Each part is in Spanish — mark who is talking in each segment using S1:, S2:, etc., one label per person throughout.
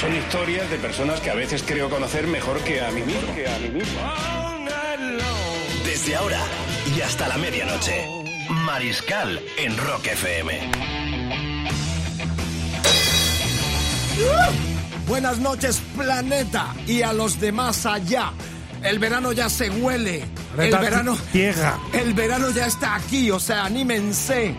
S1: Son historias de personas que a veces creo conocer mejor que a mí mismo.
S2: Desde ahora y hasta la medianoche. Mariscal en Rock FM.
S3: Buenas noches, planeta, y a los demás allá. El verano ya se huele. El verano.
S4: Tierra.
S3: El verano ya está aquí, o sea, anímense.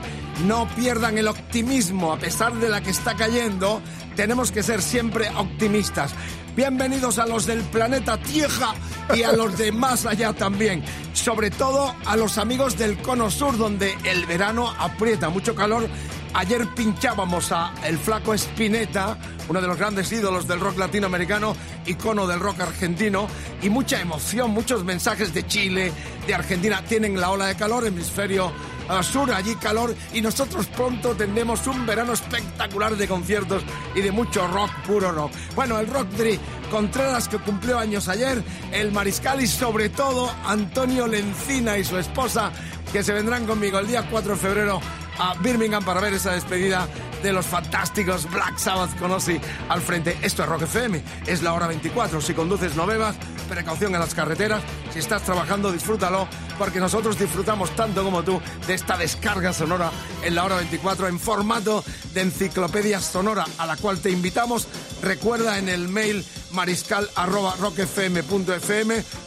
S3: No pierdan el optimismo, a pesar de la que está cayendo. Tenemos que ser siempre optimistas. Bienvenidos a los del planeta Tierra y a los de más allá también. Sobre todo a los amigos del Cono Sur, donde el verano aprieta mucho calor. Ayer pinchábamos a el flaco Spinetta, uno de los grandes ídolos del rock latinoamericano, icono del rock argentino, y mucha emoción, muchos mensajes de Chile, de Argentina. Tienen la ola de calor, hemisferio eh, sur, allí calor, y nosotros pronto tendremos un verano espectacular de conciertos y de mucho rock, puro rock. Bueno, el rock Dri Contreras, que cumplió años ayer, el Mariscal y sobre todo Antonio Lencina y su esposa, que se vendrán conmigo el día 4 de febrero a Birmingham para ver esa despedida de los fantásticos Black Sabbath con Ozzy al frente. Esto es Rock FM, es la hora 24. Si conduces no bebas, precaución en las carreteras. Si estás trabajando, disfrútalo, porque nosotros disfrutamos tanto como tú de esta descarga sonora en la hora 24 en formato de enciclopedia sonora a la cual te invitamos. Recuerda en el mail mariscal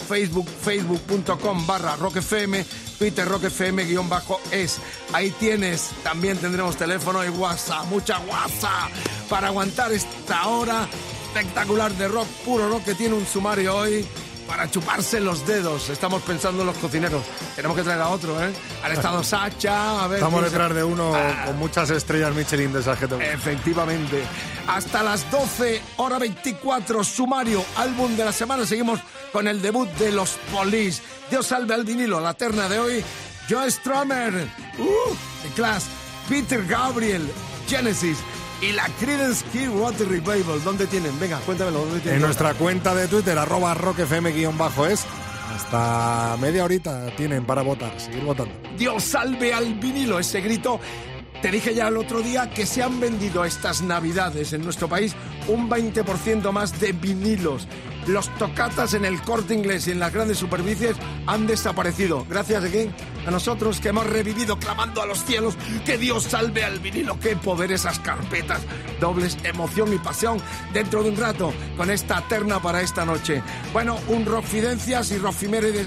S3: facebook facebook.com barra rockfm, Twitter rockfm guion bajo es. Ahí tienes, también tendremos teléfono y WhatsApp, mucha WhatsApp para aguantar esta hora espectacular de rock, puro rock que tiene un sumario hoy para chuparse los dedos. Estamos pensando en los cocineros. Tenemos que traer a otro, ¿eh? Han estado Sacha, a ver...
S4: Estamos
S3: se-
S4: detrás de uno
S3: Ah.
S4: con muchas estrellas Michelin de esas que te-
S3: Efectivamente. Hasta las 12, hora 24, sumario, álbum de la semana. Seguimos con el debut de los Police. Dios salve al vinilo, la terna de hoy. Joe Strummer, uh, The Class, Peter Gabriel, Genesis y la Creedence Clearwater Revival. ¿Dónde tienen? Venga, cuéntamelo. ¿dónde tienen?
S4: En nuestra cuenta de Twitter, arroba rockfm-es, hasta media horita tienen para votar, seguir votando.
S3: Dios salve al vinilo, ese grito. Te dije ya el otro día que se han vendido estas navidades en nuestro país un 20% más de vinilos. Los tocatas en el corte inglés y en las grandes superficies han desaparecido. Gracias a quién? A nosotros que hemos revivido clamando a los cielos que Dios salve al vinilo. Qué poder esas carpetas. Dobles emoción y pasión dentro de un rato con esta terna para esta noche. Bueno, un rockfidencias y rockefemérides,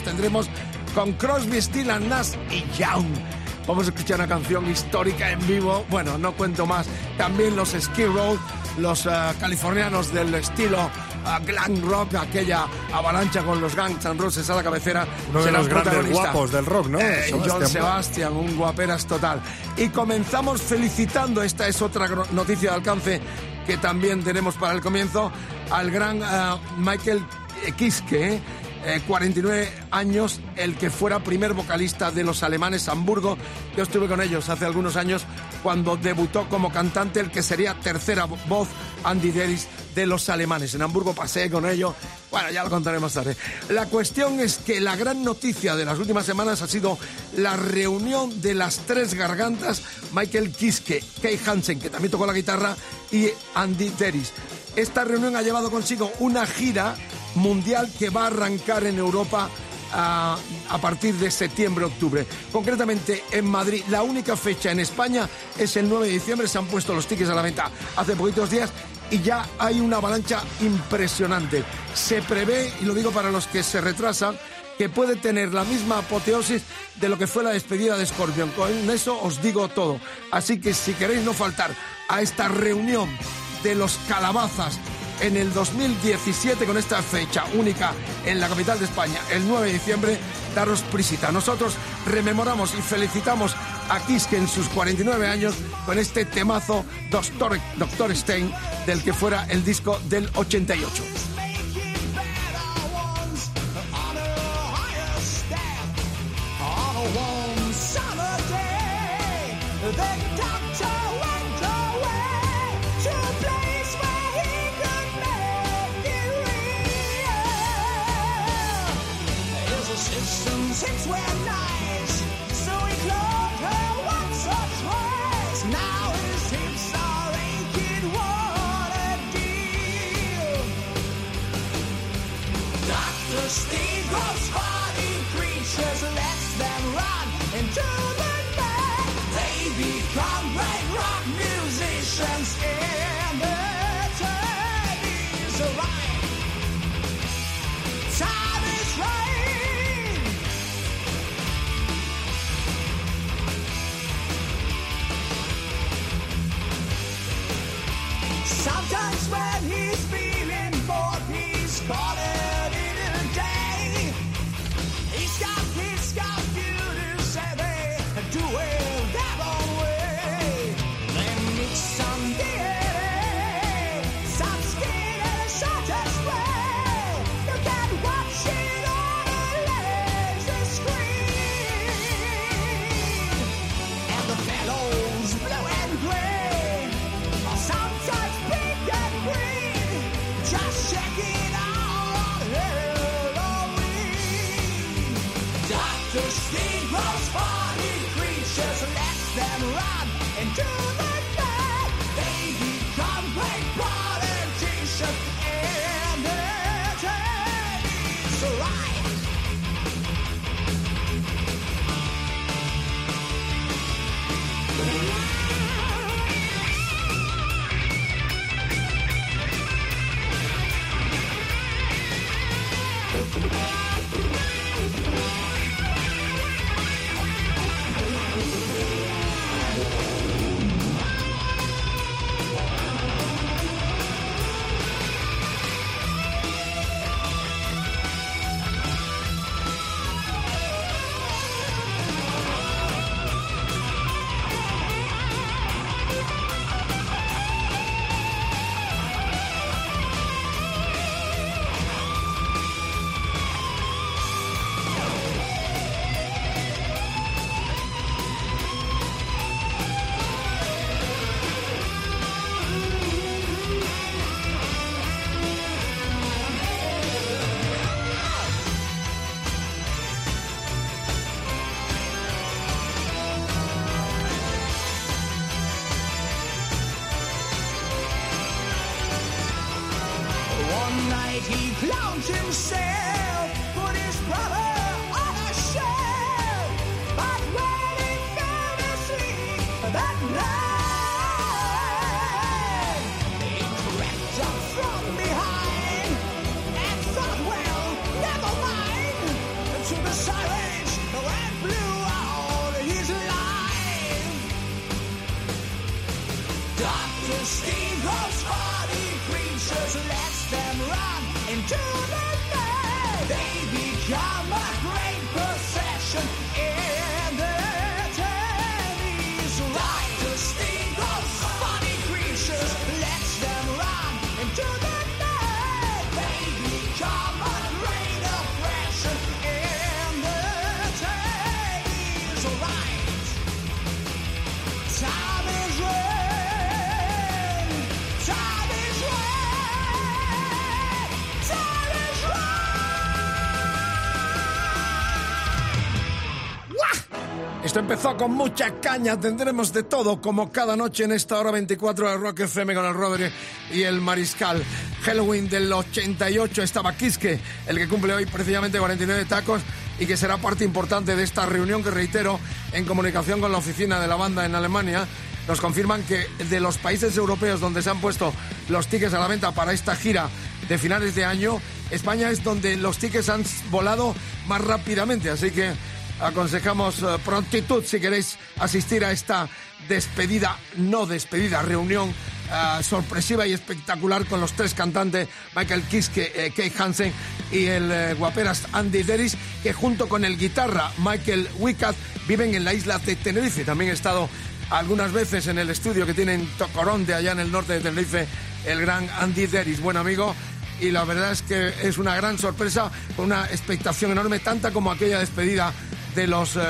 S3: eh, tendremos con Crosby, Still and Nash y Young. Vamos a escuchar una canción histórica en vivo. Bueno, no cuento más. También los Skid Row, los eh, californianos del estilo eh, glam rock, aquella avalancha con los Guns N' Roses a la cabecera.
S4: Uno de los grandes guapos del rock, ¿no?
S3: Eh, John. Sebastian, un guaperas total. Y comenzamos felicitando, esta es otra noticia de alcance que también tenemos para el comienzo, al gran eh, Michael Kiske, eh, eh, 49 años, el que fuera primer vocalista de los alemanes Hamburgo. Yo estuve con ellos hace algunos años cuando debutó como cantante el que sería tercera vo- voz, Andy Deris, de los alemanes. En Hamburgo pasé con ellos. Bueno, ya lo contaré más tarde. La cuestión es que la gran noticia de las últimas semanas ha sido la reunión de las tres gargantas, Michael Kiske, Kay Hansen, que también tocó la guitarra, y Andy Deris. Esta reunión ha llevado consigo una gira mundial que va a arrancar en Europa a, a partir de septiembre-octubre. Concretamente en Madrid, la única fecha en España es el 9 de diciembre. Se han puesto los tickets a la venta hace poquitos días y ya hay una avalancha impresionante. Se prevé, y lo digo para los que se retrasan, que puede tener la misma apoteosis de lo que fue la despedida de Scorpion. Con eso os digo todo. Así que si queréis no faltar a esta reunión de los calabazas en el 2017 con esta fecha única en la capital de España, el 9 de diciembre, daros prisita. Nosotros rememoramos y felicitamos a Kiske en sus 49 años con este temazo Doctor, Doctor Stein del que fuera el disco del 88.
S5: The steamboat's fighting creatures lets them run into
S3: empezó con mucha caña, tendremos de todo, como cada noche en esta hora 24 de Rock FM con el Rodri y el Mariscal. Halloween del 88 estaba Kiske, el que cumple hoy precisamente 49 tacos y que será parte importante de esta reunión que reitero en comunicación con la oficina de la banda en Alemania. Nos confirman que de los países europeos donde se han puesto los tickets a la venta para esta gira de finales de año, España es donde los tickets han volado más rápidamente, así que aconsejamos eh, prontitud si queréis asistir a esta despedida, no despedida, reunión eh, sorpresiva y espectacular con los tres cantantes, Michael Kiske, eh, Hansen y el eh, guaperas Andy Deris, que junto con el guitarra Michael Wicat viven en la isla de Tenerife. También he estado algunas veces en el estudio que tienen Tocoronte allá en el norte de Tenerife, el gran Andy Deris, buen amigo. Y la verdad es que es una gran sorpresa, con una expectación enorme, tanta como aquella despedida de los, eh,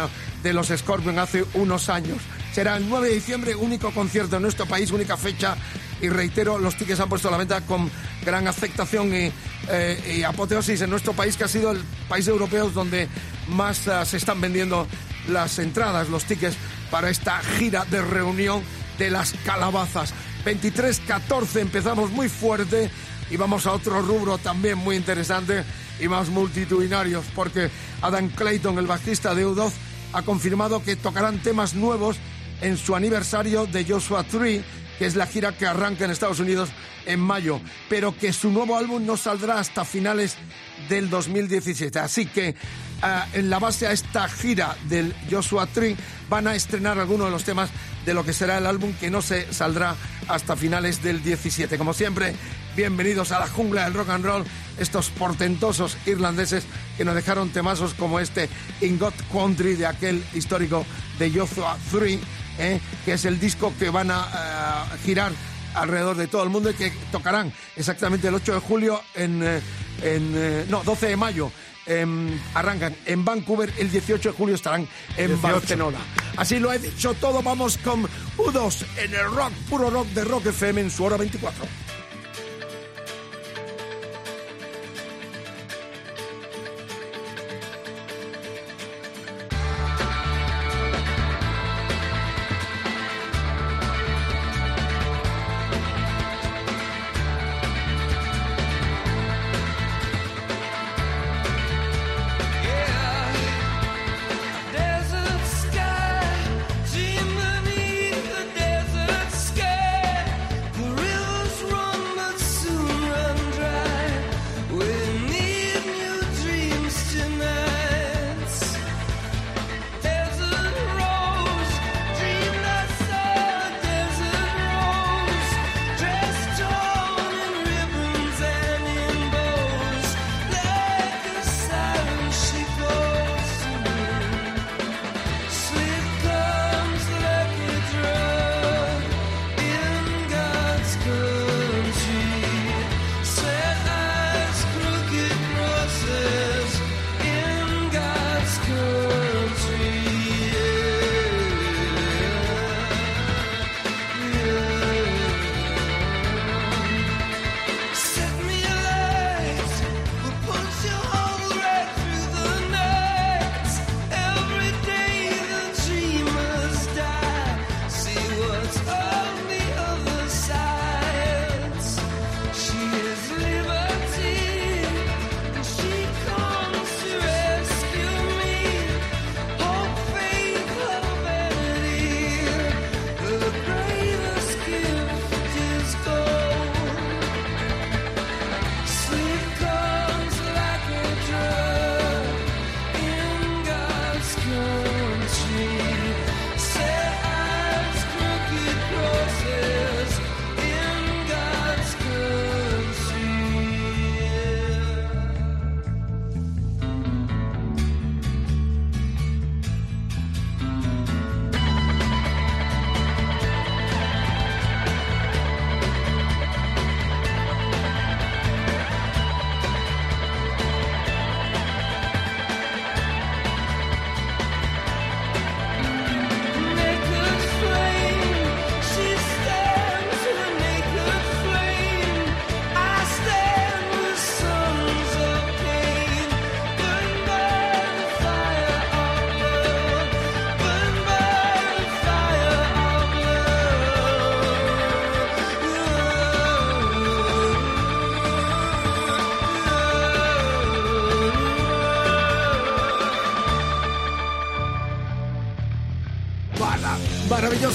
S3: de los Scorpion hace unos años. Será el 9 de diciembre, único concierto en nuestro país, única fecha. Y reitero, los tickets han puesto a la venta con gran aceptación y, eh, y apoteosis en nuestro país, que ha sido el país europeo donde más eh, se están vendiendo las entradas, los tickets para esta gira de reunión de las calabazas. 23-14 empezamos muy fuerte Y vamos a otro rubro también muy interesante y más multitudinarios, porque Adam Clayton, el bajista de U2, ha confirmado que tocarán temas nuevos en su aniversario de Joshua Tree, que es la gira que arranca en Estados Unidos en mayo, pero que su nuevo álbum no saldrá hasta finales del 2017. Así que ah, en la base a esta gira del Joshua Tree van a estrenar algunos de los temas de lo que será el álbum que no se saldrá hasta finales del 17. Como siempre, bienvenidos a la jungla del rock and roll, estos portentosos irlandeses que nos dejaron temazos como este In God Country de aquel histórico de Joshua Tree, eh, que es el disco que van a ah, girar alrededor de todo el mundo y que tocarán exactamente el 8 de julio en, eh, en eh, no, 12 de mayo. em, arrancan en Vancouver, el 18 de julio estarán en
S4: 18.
S3: Barcelona. Así lo he dicho todo, vamos con U2 en el rock, puro rock de Rock FM en su hora 24.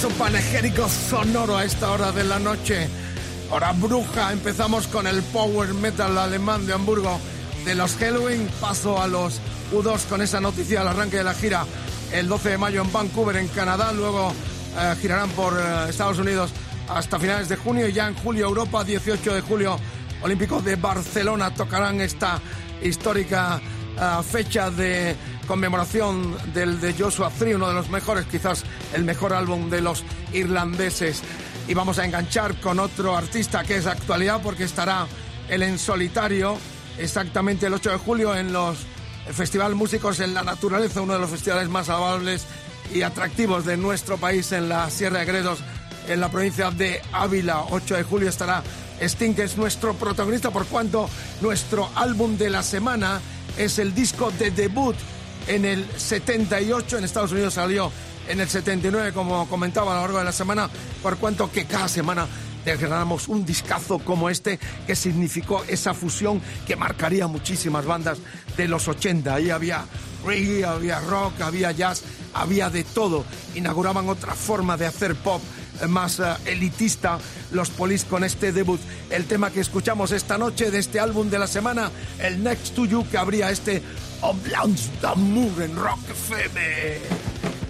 S3: Maravilloso panegérico sonoro a esta hora de la noche. Hora bruja, empezamos con el power metal alemán de Hamburgo de los Halloween. Paso a los U2 con esa noticia al arranque de la gira el 12 de mayo en Vancouver, en Canadá. Luego eh, girarán por eh, Estados Unidos hasta finales de junio y ya en julio Europa, 18 de julio Olímpicos de Barcelona tocarán esta histórica ah, fecha de conmemoración del de Joshua Tree, uno de los mejores, quizás el mejor álbum de los irlandeses. Y vamos a enganchar con otro artista que es actualidad porque estará él en solitario exactamente el 8 de julio en los el Festival Músicos en la Naturaleza, uno de los festivales más amables y atractivos de nuestro país en la Sierra de Gredos, en la provincia de Ávila. 8 de julio estará Sting, que es nuestro protagonista, por cuanto nuestro álbum de la semana es el disco de debut en el 78. En Estados Unidos salió en el 79, como comentaba a lo largo de la semana, por cuanto que cada semana desgranamos un discazo como este que significó esa fusión que marcaría muchísimas bandas de los 80. Ahí había reggae, había rock, había jazz, había de todo. Inauguraban otra forma de hacer pop eh, más eh, elitista los Police con este debut. El tema que escuchamos esta noche de este álbum de la semana, el Next to You, que habría este Oblance d'Amour en Rock FM.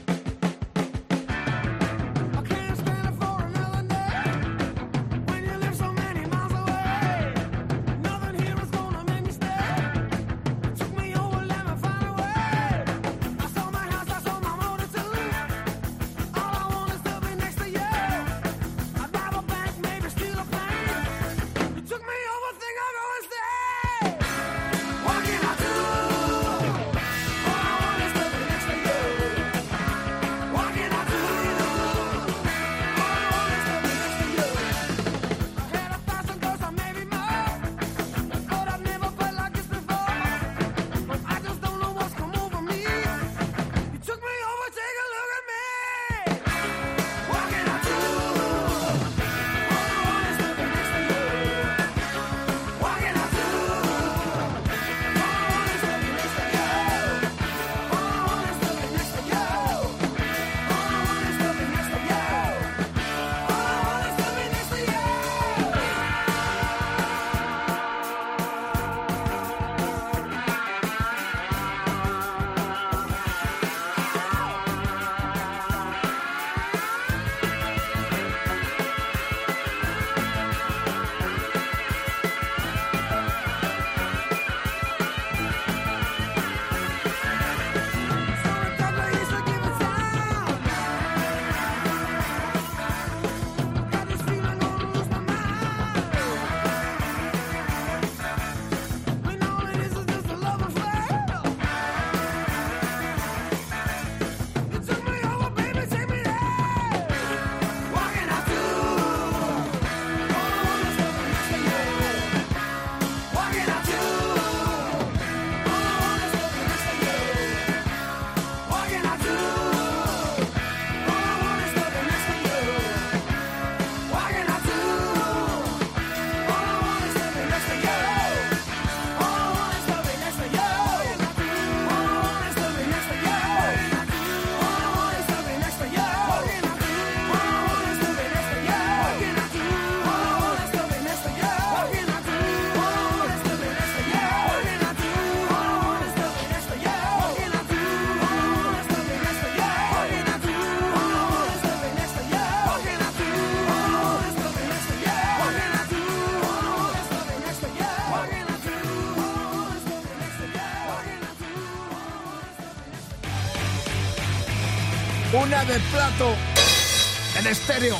S3: De plato en estéreo.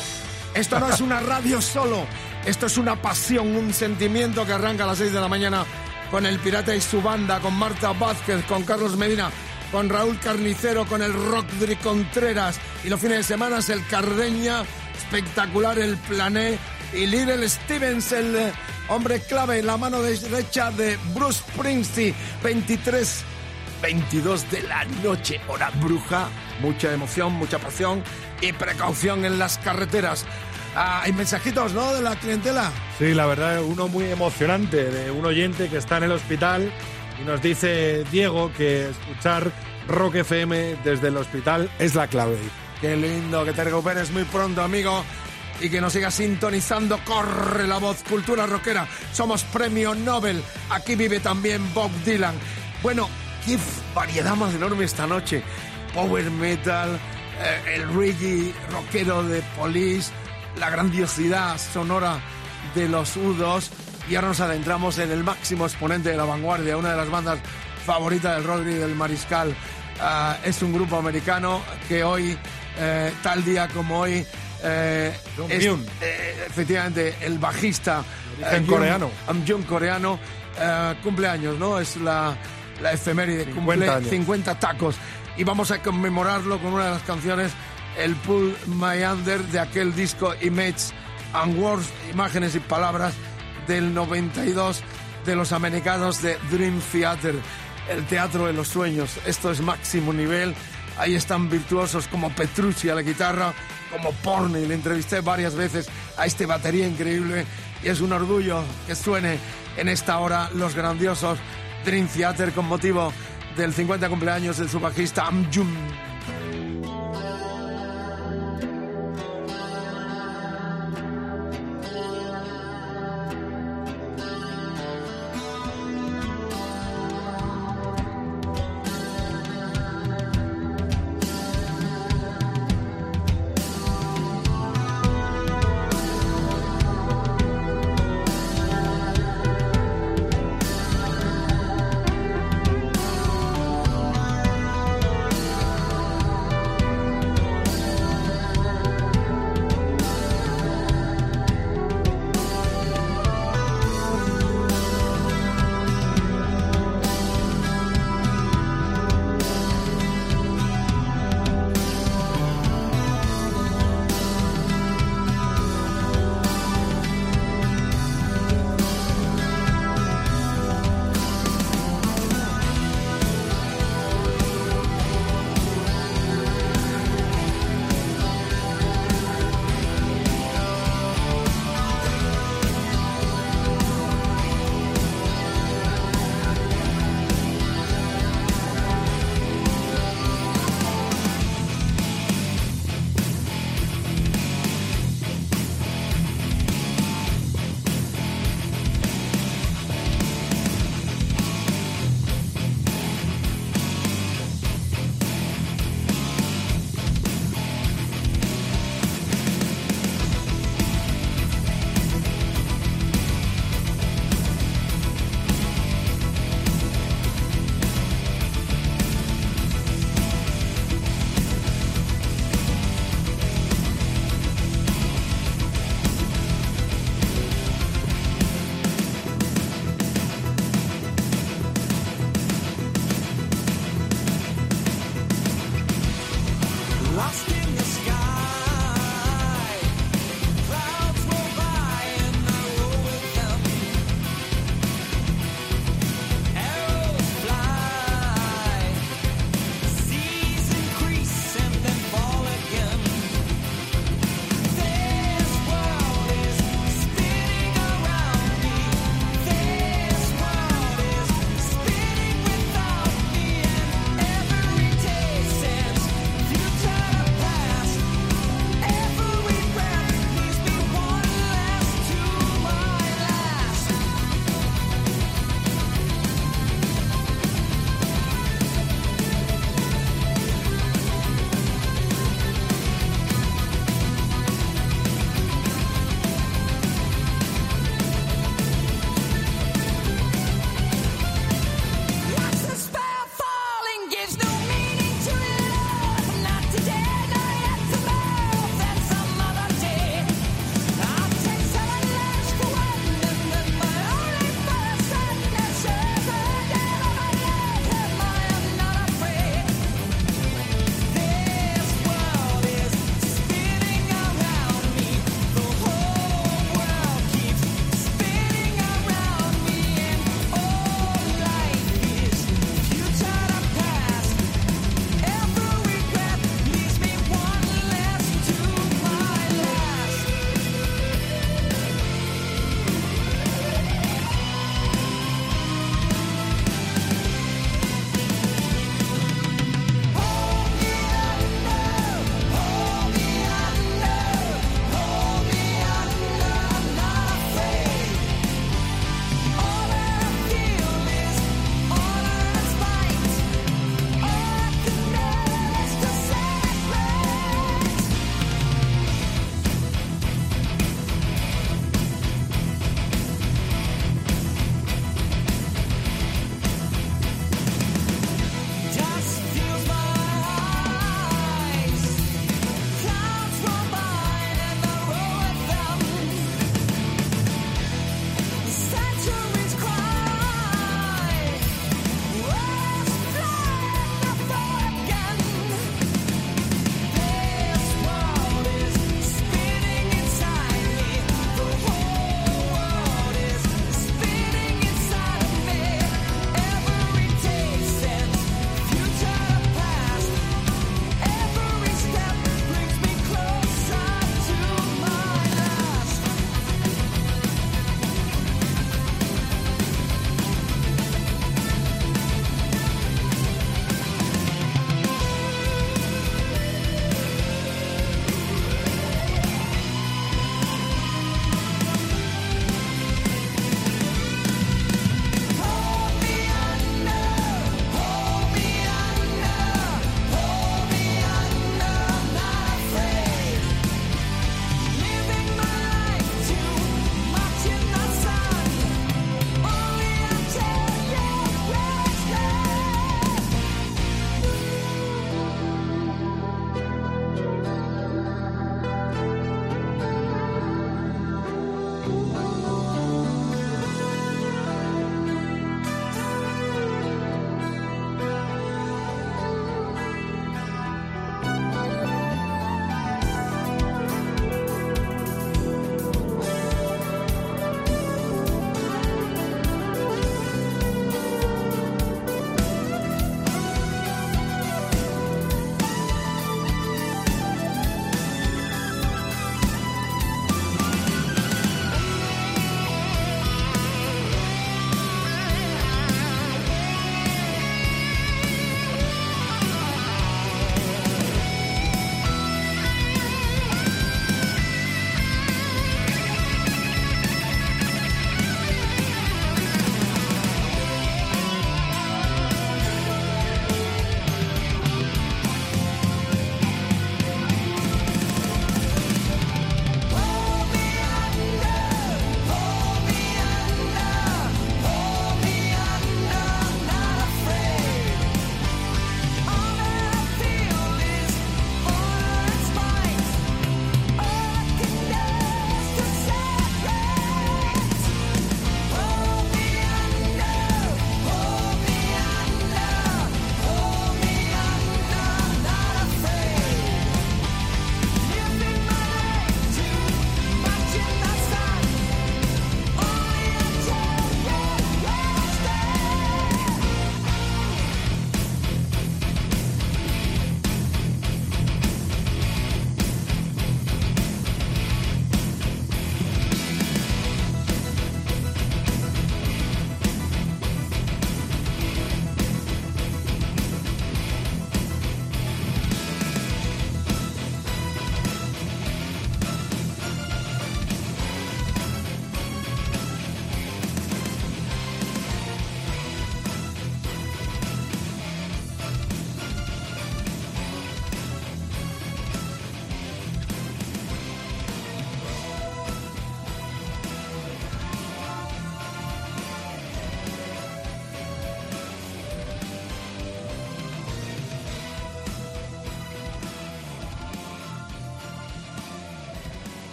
S3: Esto no es una radio solo. Esto es una pasión, un sentimiento que arranca a las 6 de la mañana con el Pirata y su banda, con Marta Vázquez, con Carlos Medina, con Raúl Carnicero, con el Rodri Contreras. Y los fines de semana es el Cardeña, espectacular el Plané. Y Little Stevens, el eh, hombre clave en la mano derecha de Bruce Springsteen. 23 22 de la noche, hora bruja, mucha emoción, mucha pasión y precaución en las carreteras. Ah, hay mensajitos, ¿no? De la clientela.
S4: Sí, la verdad, uno muy emocionante de un oyente que está en el hospital y nos dice Diego que escuchar Rock FM desde el hospital es la clave.
S3: Qué lindo, que te recuperes muy pronto, amigo. Y que nos sigas sintonizando. Corre la voz, cultura rockera. Somos premio Nobel. Aquí vive también Bob Dylan. Bueno, qué variedad más enorme esta noche. Power metal, eh, el reggae rockero de Police, la grandiosidad sonora de los U2 y ahora nos adentramos en el máximo exponente de la vanguardia, una de las bandas favoritas del Rodri del Mariscal. Ah, es un grupo americano que hoy, eh, tal día como hoy, eh, es, eh, efectivamente, el bajista Jung-
S4: coreano.
S3: Am Jung coreano, cumpleaños, ¿no? Es la, la efeméride,
S4: 50
S3: cumple
S4: años.
S3: 50 tacos. Y vamos a conmemorarlo con una de las canciones, el Pull My Under, de aquel disco Image and Words, imágenes y palabras, del 92 de los americanos de Dream Theater, el teatro de los sueños. Esto es máximo nivel. Ahí están virtuosos como Petrucci a la guitarra, como Porney, le entrevisté varias veces a este batería increíble y es un orgullo que suene en esta hora los grandiosos Dream Theater con motivo del 50 cumpleaños del su bajista.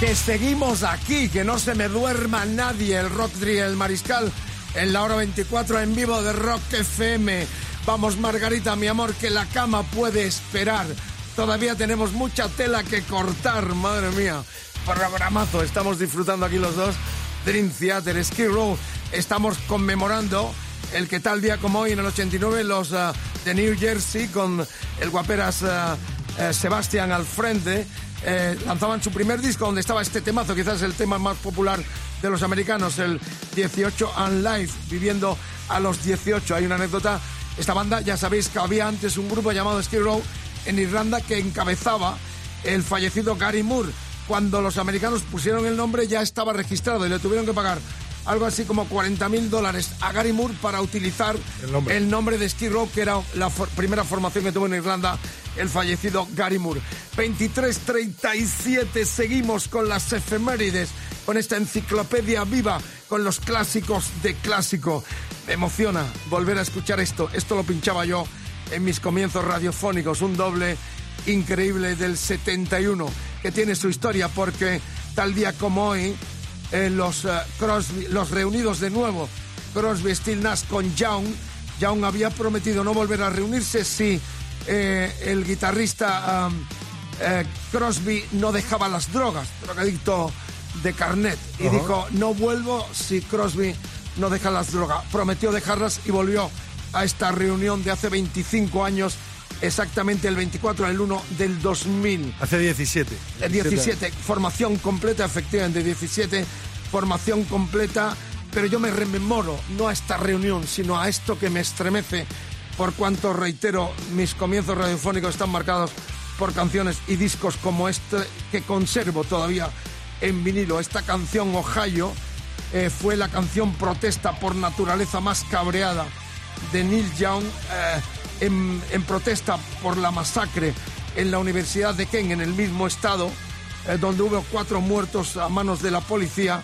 S3: Que seguimos aquí, que no se me duerma nadie. El Rock Drill, el Mariscal, en la hora 24 en vivo de Rock FM. Vamos, Margarita, mi amor, que la cama puede esperar. Todavía tenemos mucha tela que cortar, madre mía. Programazo, estamos disfrutando aquí los dos. Dream Theater, Ski Row. Estamos conmemorando el que tal día como hoy, en el 89, los ah, de New Jersey, con el guaperas ah, eh, Sebastián al frente, eh, lanzaban su primer disco donde estaba este temazo, quizás el tema más popular de los americanos, el 18 and Life, viviendo a los 18. Hay una anécdota, esta banda, ya sabéis que había antes un grupo llamado Skid Row en Irlanda que encabezaba el fallecido Gary Moore. Cuando los americanos pusieron el nombre ya estaba registrado y le tuvieron que pagar algo así como 40 mil dólares a Gary Moore para utilizar
S4: El nombre.
S3: de Skid Row, que era la for- primera formación que tuvo en Irlanda el fallecido Gary Moore. 23.37, seguimos con las efemérides, con esta enciclopedia viva, con los clásicos de clásico. Me emociona volver a escuchar esto. Esto lo pinchaba yo en mis comienzos radiofónicos, un doble increíble del 71, que tiene su historia porque tal día como hoy, eh, los, eh, Crosby, los reunidos de nuevo, Crosby, Still Nash con Young, Young había prometido no volver a reunirse si eh, el guitarrista um, eh, Crosby no dejaba las drogas, drogadicto de carnet, y dijo, no vuelvo si Crosby no deja las drogas. Prometió dejarlas y volvió a esta reunión de hace 25 años, exactamente el 24 del 1 del 2000.
S4: Hace 17.
S3: El 17, formación completa, efectivamente, 17, formación completa, pero yo me rememoro no a esta reunión, sino a esto que me estremece, por cuanto, reitero, mis comienzos radiofónicos están marcados por canciones y discos como este que conservo todavía en vinilo. Esta canción, Ohio, eh, fue la canción protesta por naturaleza más cabreada de Neil Young eh, en, protesta por la masacre en la Universidad de Kent, en el mismo estado, eh, donde hubo cuatro muertos a manos de la policía,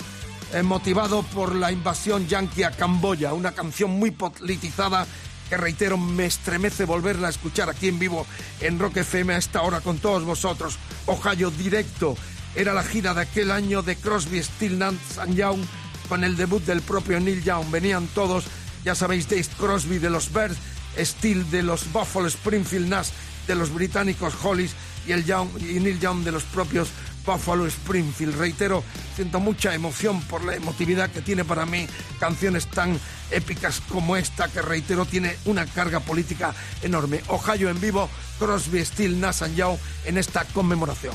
S3: eh, motivado por la invasión yanqui a Camboya. Una canción muy politizada que, reitero, me estremece volverla a escuchar aquí en vivo en Rock FM a esta hora con todos vosotros. Ohio directo. Era la gira de aquel año de Crosby, Still Nash and Young con el debut del propio Neil Young. Venían todos, ya sabéis, Dave Crosby de los Birds, Steele de los Buffalo Springfield Nash de los británicos Hollies y, el Young, y Neil Young de los propios Buffalo Springfield. Reitero, siento mucha emoción por la emotividad que tiene para mí canciones tan épicas como esta, que reitero tiene una carga política enorme. Ohio en vivo, Crosby, Steele, Nash Young en esta conmemoración.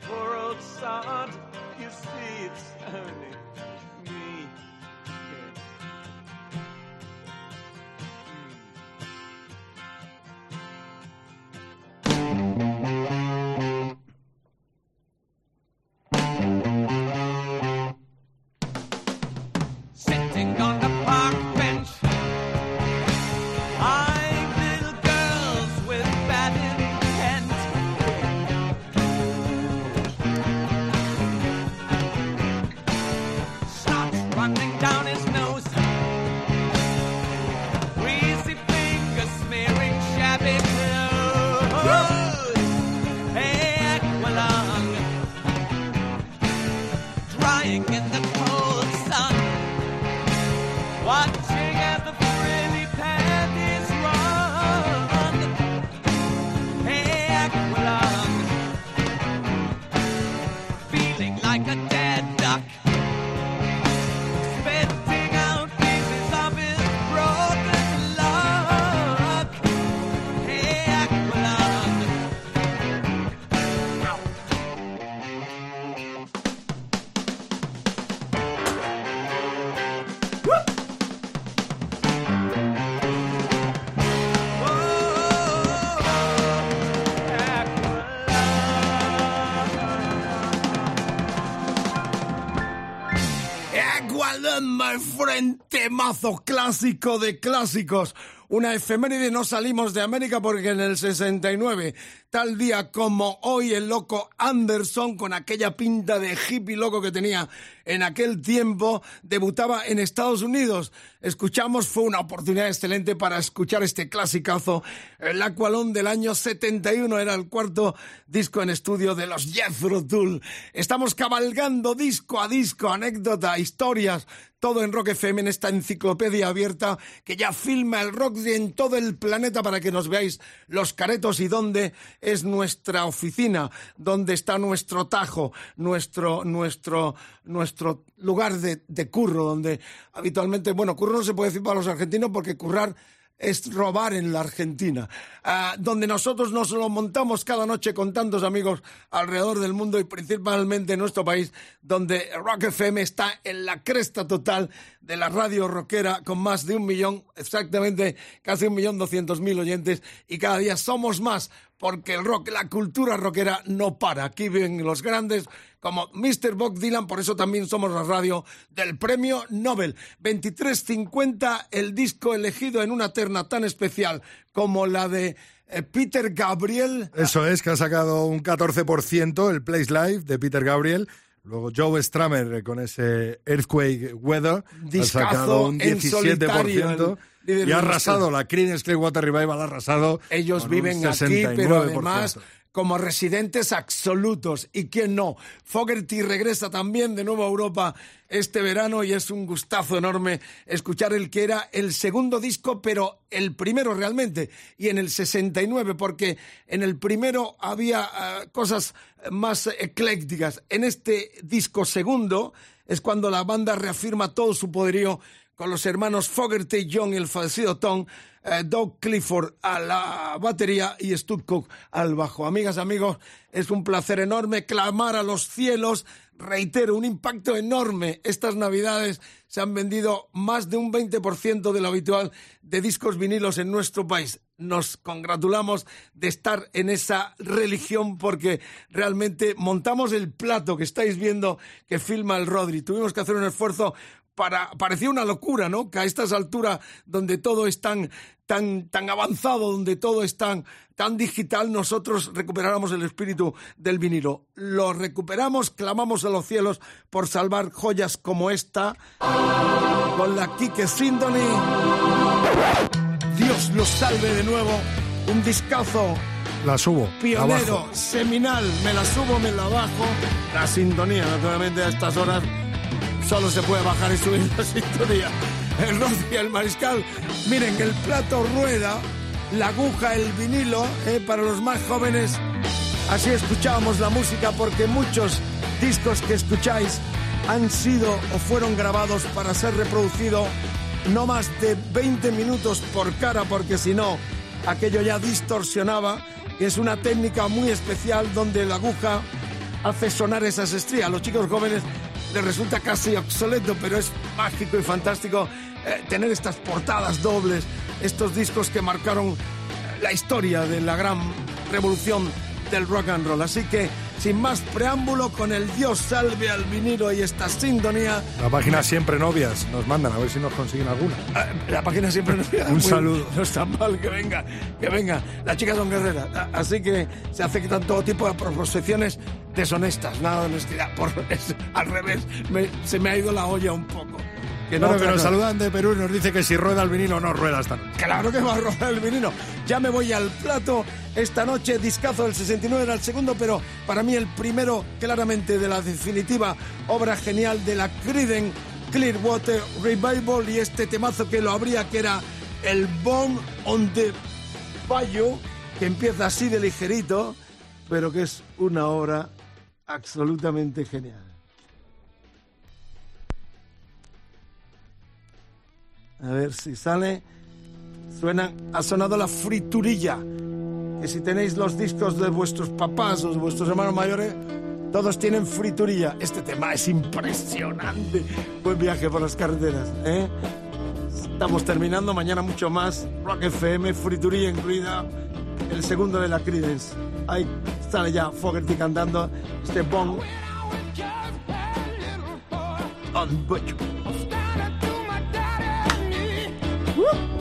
S5: Poor old sod, you see it's only
S3: temazo clásico de clásicos. Una efeméride, no salimos de América porque en el 69, tal día como hoy, el loco Anderson, con aquella pinta de hippie loco que tenía en aquel tiempo, debutaba en Estados Unidos. Escuchamos, fue una oportunidad excelente para escuchar este clasicazo. El Aqualón del año 71 era el cuarto disco en estudio de los Jethro Tull. Estamos cabalgando disco a disco, anécdota, historias, todo en Rock FM, en esta enciclopedia abierta que ya filma el rock en todo el planeta para que nos veáis los caretos y dónde es nuestra oficina, dónde está nuestro tajo, nuestro, nuestro, nuestro lugar de, de curro, donde habitualmente, bueno, curro no se puede decir para los argentinos porque currar es robar en la Argentina, ah, donde nosotros nos lo montamos cada noche con tantos amigos alrededor del mundo y principalmente en nuestro país, donde Rock FM está en la cresta total de la radio rockera con más de un millón, exactamente casi un millón doscientos mil oyentes y cada día somos más porque el rock, la cultura rockera no para. Aquí viven los grandes como Mr. Bob Dylan, por eso también somos la radio del premio Nobel. 2350, el disco elegido en una terna tan especial como la de eh, Peter Gabriel.
S4: Eso es, que ha sacado un 14% el Place Live de Peter Gabriel. Luego Joe Stramer eh, con ese Earthquake Weather
S3: Discazo
S4: ha sacado un
S3: en solitario,
S4: 17%
S3: el líder
S4: y ha arrasado, la Creedence Clearwater Revival ha arrasado.
S3: Ellos viven aquí, pero
S4: 69%.
S3: además como residentes absolutos. ¿Y quién no? Fogerty regresa también de nuevo a Europa este verano y es un gustazo enorme escuchar el que era el segundo disco, pero el primero realmente, y en el 69, porque en el primero había ah, cosas más eclécticas. En este disco segundo es cuando la banda reafirma todo su poderío con los hermanos Fogerty John el falcido Tom, eh, Doug Clifford a la batería y Stu Cook al bajo. Amigas, amigos, es un placer enorme clamar a los cielos. Reitero, un impacto enorme. Estas navidades se han vendido más de un 20% de lo habitual de discos vinilos en nuestro país. Nos congratulamos de estar en esa religión porque realmente montamos el plato que estáis viendo que filma el Rodri. Tuvimos que hacer un esfuerzo para, parecía una locura, ¿no? Que a estas alturas, donde todo es tan, tan, tan avanzado, donde todo es tan, tan digital, nosotros recuperáramos el espíritu del vinilo. Lo recuperamos, clamamos a los cielos por salvar joyas como esta, con la Kike Symphony. Dios los salve de nuevo. Un discazo
S4: La subo.
S3: pionero, seminal. Me la subo, me la bajo. La sintonía, naturalmente, a estas horas solo se puede bajar y subir la sintonía. El Rossi el Mariscal. Miren, el plato rueda, la aguja, el vinilo, eh, para los más jóvenes. Así escuchábamos la música porque muchos discos que escucháis han sido o fueron grabados para ser reproducido no más de 20 minutos por cara porque si no aquello ya distorsionaba. Es una técnica muy especial donde la aguja hace sonar esas estrías. Los chicos jóvenes les resulta casi obsoleto, pero es mágico y fantástico eh, tener estas portadas dobles, estos discos que marcaron la historia de la gran revolución del rock and roll. Así que, sin más preámbulo, con el Dios salve al vinilo y esta sintonía,
S4: La página Siempre Novias nos mandan a ver si nos consiguen alguna.
S3: Ah, La página siempre nos
S4: Un saludo.
S3: No está mal que venga, que venga. Las chicas son guerreras. Ah, Así que se aceptan todo tipo de proposiciones deshonestas, nada de honestidad. Por, es al revés, me- se me ha ido la olla un poco. Que otra
S4: nos saludan de Perú y nos dice que si rueda el vinilo no rueda esta noche.
S3: Claro que va a robar el vinilo. Ya me voy al plato. Esta noche, discazo del 69 era el segundo, pero para mí el primero, claramente de la definitiva obra genial de la Creedence Clearwater Revival y este temazo que lo abría, que era el Bone on the Bayou, que empieza así de ligerito, pero que es una obra absolutamente genial. A ver si sale. Suena, ha sonado la friturilla. Que si tenéis los discos de vuestros papás o de vuestros hermanos mayores, todos tienen friturilla. Este tema es impresionante. Buen viaje por las carreteras. ¿eh? Estamos terminando, mañana mucho más. Rock FM, friturilla incluida. El segundo de la Creedence. Ahí sale ya Fogerty cantando este bong. On
S5: 응?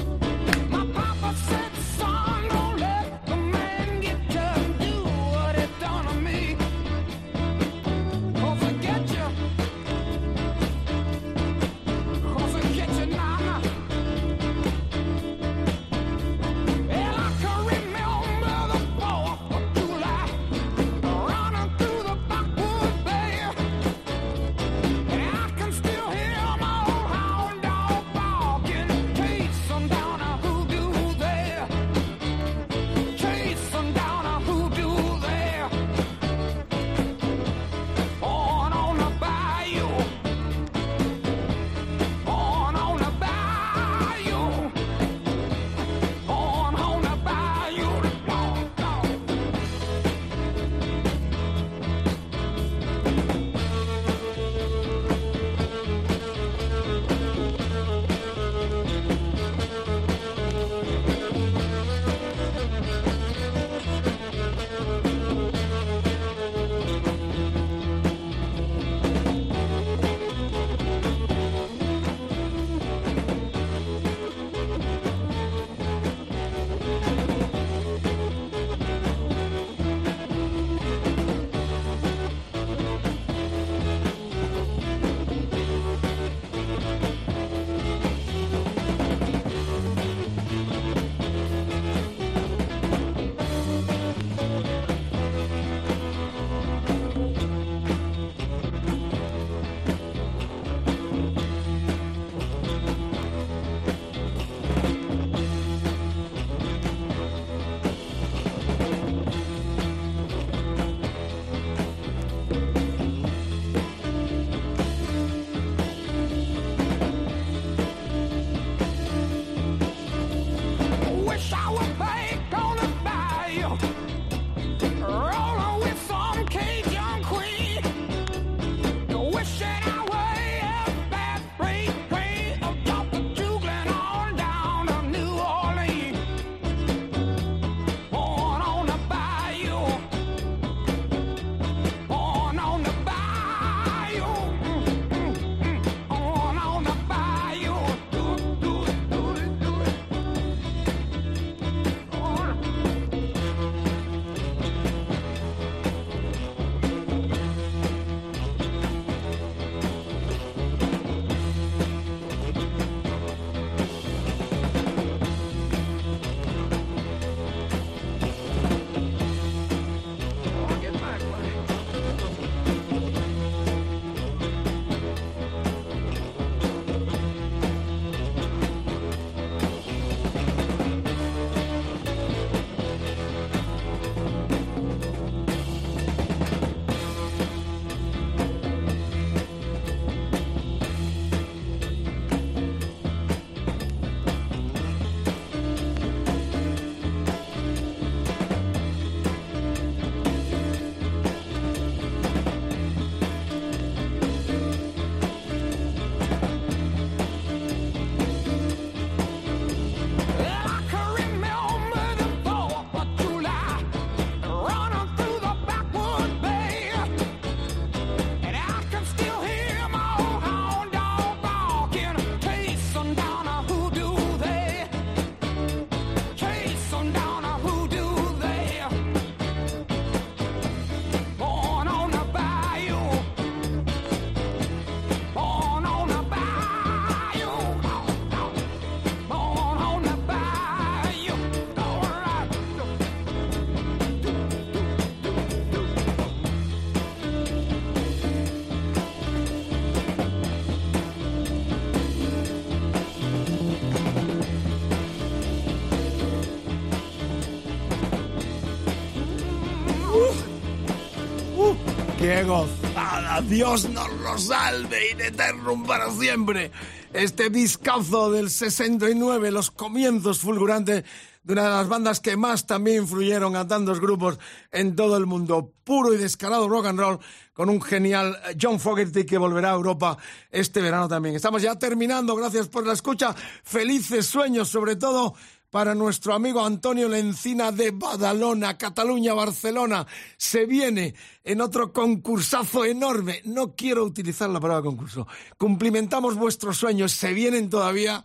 S3: ¡Qué gozada! Dios nos lo salve in eternum para siempre. Este discazo del 69, los comienzos fulgurantes de una de las bandas que más también influyeron a tantos grupos en todo el mundo. Puro y descarado rock and roll con un genial John Fogerty que volverá a Europa este verano también. Estamos ya terminando, gracias por la escucha. Felices sueños, sobre todo para nuestro amigo Antonio Lencina de Badalona, Cataluña, Barcelona. Se viene en otro concursazo enorme. No quiero utilizar la palabra concurso. Cumplimentamos vuestros sueños. Se vienen todavía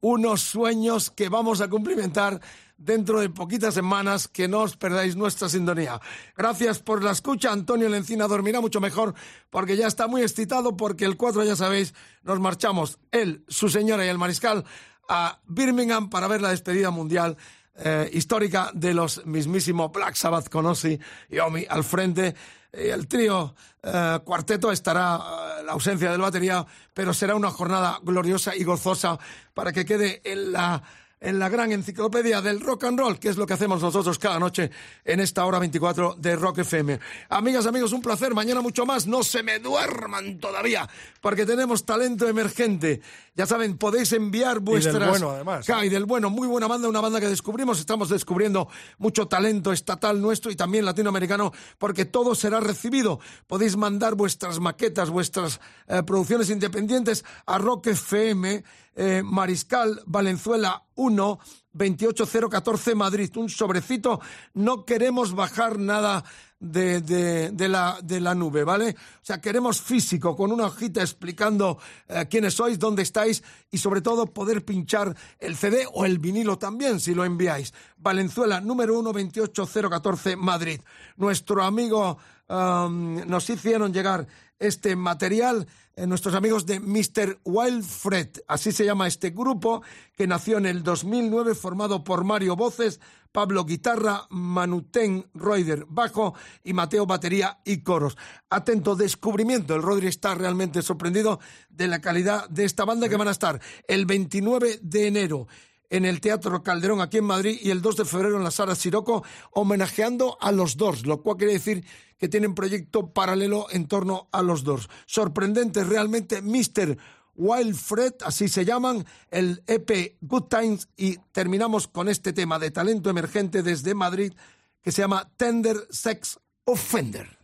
S3: unos sueños que vamos a cumplimentar dentro de poquitas semanas, que no os perdáis nuestra sintonía. Gracias por la escucha. Antonio Lencina dormirá mucho mejor porque ya está muy excitado porque el 4, ya sabéis, nos marchamos él, su señora y el mariscal a Birmingham para ver la despedida mundial eh, histórica de los mismísimos Black Sabbath con Ozzy y Omi al frente. Y el trío eh, cuarteto estará eh, la ausencia del batería, pero será una jornada gloriosa y gozosa para que quede en la en la gran enciclopedia del rock and roll, que es lo que hacemos nosotros cada noche en esta hora 24 de Rock FM. Amigas, amigos, un placer. Mañana mucho más. No se me duerman todavía, porque tenemos talento emergente. Ya saben, podéis enviar vuestras...
S4: Y del bueno, además.
S3: Ca- y del bueno, muy buena banda, una banda que descubrimos. Estamos descubriendo mucho talento estatal nuestro y también latinoamericano, porque todo será recibido. Podéis mandar vuestras maquetas, vuestras eh, producciones independientes a Rock FM, eh, Mariscal Valenzuela 1, 28014 Madrid. Un sobrecito. No queremos bajar nada de, de- la, de la nube, ¿vale? O sea, queremos físico, con una hojita explicando eh, quiénes sois, dónde estáis y sobre todo poder pinchar el CD o el vinilo también, si lo enviáis. Valenzuela, número 1, 28014 Madrid. Nuestro amigo nos hicieron llegar este material eh, nuestros amigos de Mr. Wildfred, así se llama este grupo, que nació en el 2009, formado por Mario Voces, Pablo Guitarra, Manuten Roider Bajo y Mateo Batería y Coros. Atento descubrimiento, el Rodri está realmente sorprendido de la calidad de esta banda que van a estar el 29 de enero en el Teatro Calderón aquí en Madrid y el 2 de febrero en la Sala Siroco, homenajeando a los Doors, lo cual quiere decir que tienen proyecto paralelo en torno a los Doors. Sorprendente realmente, Mr. Wildfred, así se llaman, el EP Good Times y terminamos con este tema de talento emergente desde Madrid que se llama Tender Sex Offender.